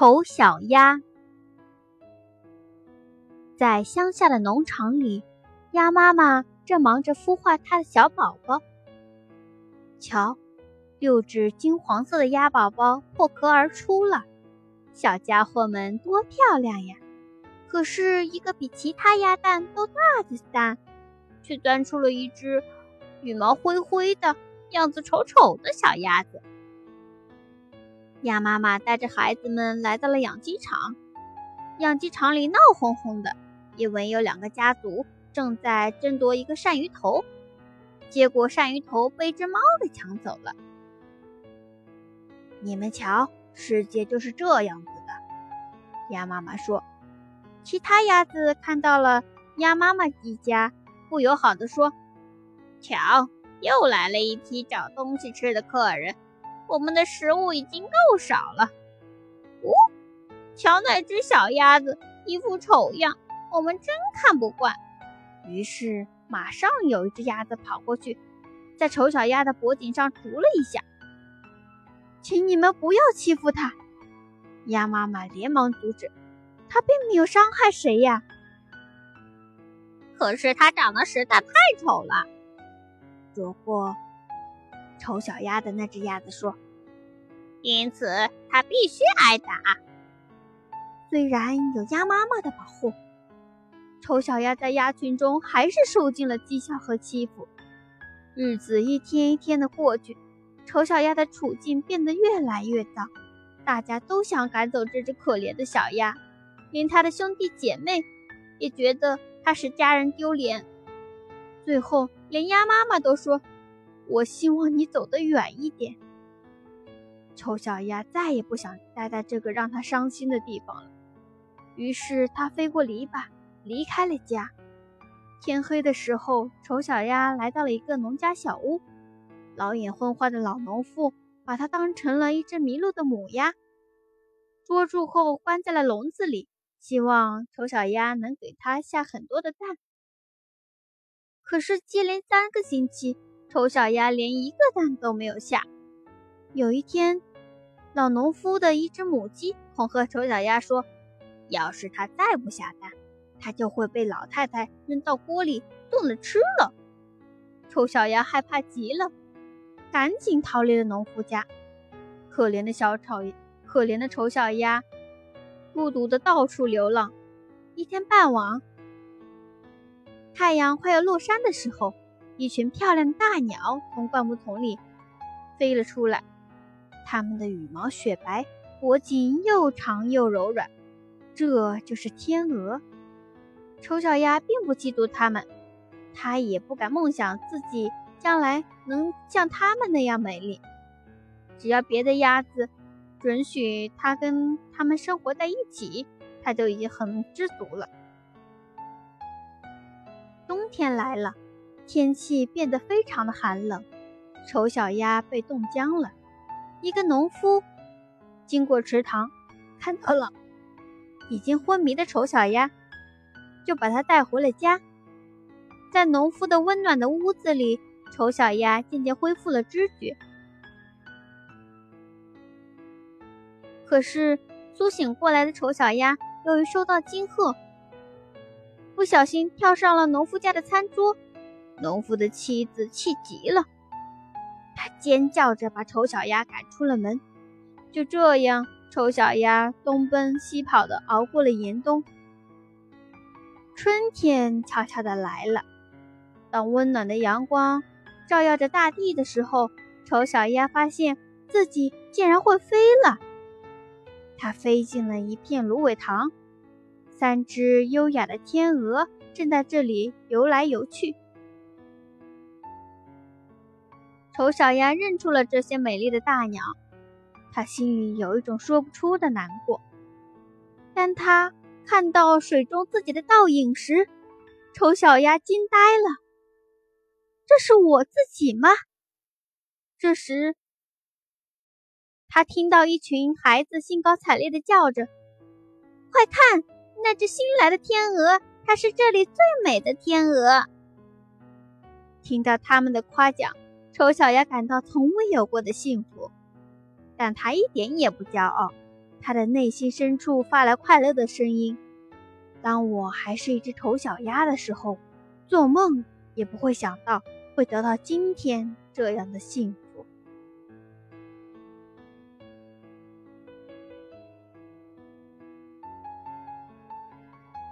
丑小鸭在乡下的农场里，鸭妈妈正忙着孵化它的小宝宝。瞧，六只金黄色的鸭宝宝破壳而出了，小家伙们多漂亮呀！可是，一个比其他鸭蛋都大的蛋，却钻出了一只羽毛灰灰的、样子丑丑的小鸭子。鸭妈妈带着孩子们来到了养鸡场，养鸡场里闹哄哄的，因为有两个家族正在争夺一个鳝鱼头，结果鳝鱼头被一只猫给抢走了。你们瞧，世界就是这样子的。鸭妈妈说。其他鸭子看到了鸭妈妈一家，不友好地说：“瞧，又来了一批找东西吃的客人。”我们的食物已经够少了。哦，瞧那只小鸭子，一副丑样，我们真看不惯。于是，马上有一只鸭子跑过去，在丑小鸭的脖颈上啄了一下。请你们不要欺负它！鸭妈妈连忙阻止，它并没有伤害谁呀。可是它长得实在太丑了。不过。丑小鸭的那只鸭子说：“因此，它必须挨打。虽然有鸭妈妈的保护，丑小鸭在鸭群中还是受尽了讥笑和欺负。日子一天一天的过去，丑小鸭的处境变得越来越糟。大家都想赶走这只可怜的小鸭，连它的兄弟姐妹也觉得它使家人丢脸。最后，连鸭妈妈都说。”我希望你走得远一点。丑小鸭再也不想待在这个让它伤心的地方了，于是它飞过篱笆，离开了家。天黑的时候，丑小鸭来到了一个农家小屋，老眼昏花的老农妇把它当成了一只迷路的母鸭，捉住后关在了笼子里，希望丑小鸭能给它下很多的蛋。可是接连三个星期。丑小鸭连一个蛋都没有下。有一天，老农夫的一只母鸡恐吓丑小鸭说：“要是它再不下蛋，它就会被老太太扔到锅里炖了吃了。”丑小鸭害怕极了，赶紧逃离了农夫家。可怜的小丑，可怜的丑小鸭，孤独的到处流浪。一天傍晚，太阳快要落山的时候。一群漂亮的大鸟从灌木丛里飞了出来，它们的羽毛雪白，脖颈又长又柔软，这就是天鹅。丑小鸭并不嫉妒它们，它也不敢梦想自己将来能像它们那样美丽。只要别的鸭子准许它跟它们生活在一起，它就已经很知足了。冬天来了。天气变得非常的寒冷，丑小鸭被冻僵了。一个农夫经过池塘，看到了已经昏迷的丑小鸭，就把它带回了家。在农夫的温暖的屋子里，丑小鸭渐渐恢复了知觉。可是苏醒过来的丑小鸭，由于受到惊吓，不小心跳上了农夫家的餐桌。农夫的妻子气极了，他尖叫着把丑小鸭赶出了门。就这样，丑小鸭东奔西跑的熬过了严冬。春天悄悄的来了，当温暖的阳光照耀着大地的时候，丑小鸭发现自己竟然会飞了。它飞进了一片芦苇塘，三只优雅的天鹅正在这里游来游去。丑小鸭认出了这些美丽的大鸟，它心里有一种说不出的难过。当它看到水中自己的倒影时，丑小鸭惊呆了。这是我自己吗？这时，他听到一群孩子兴高采烈地叫着：“快看，那只新来的天鹅，它是这里最美的天鹅！”听到他们的夸奖。丑小鸭感到从未有过的幸福，但它一点也不骄傲。它的内心深处发来快乐的声音。当我还是一只丑小鸭的时候，做梦也不会想到会得到今天这样的幸福。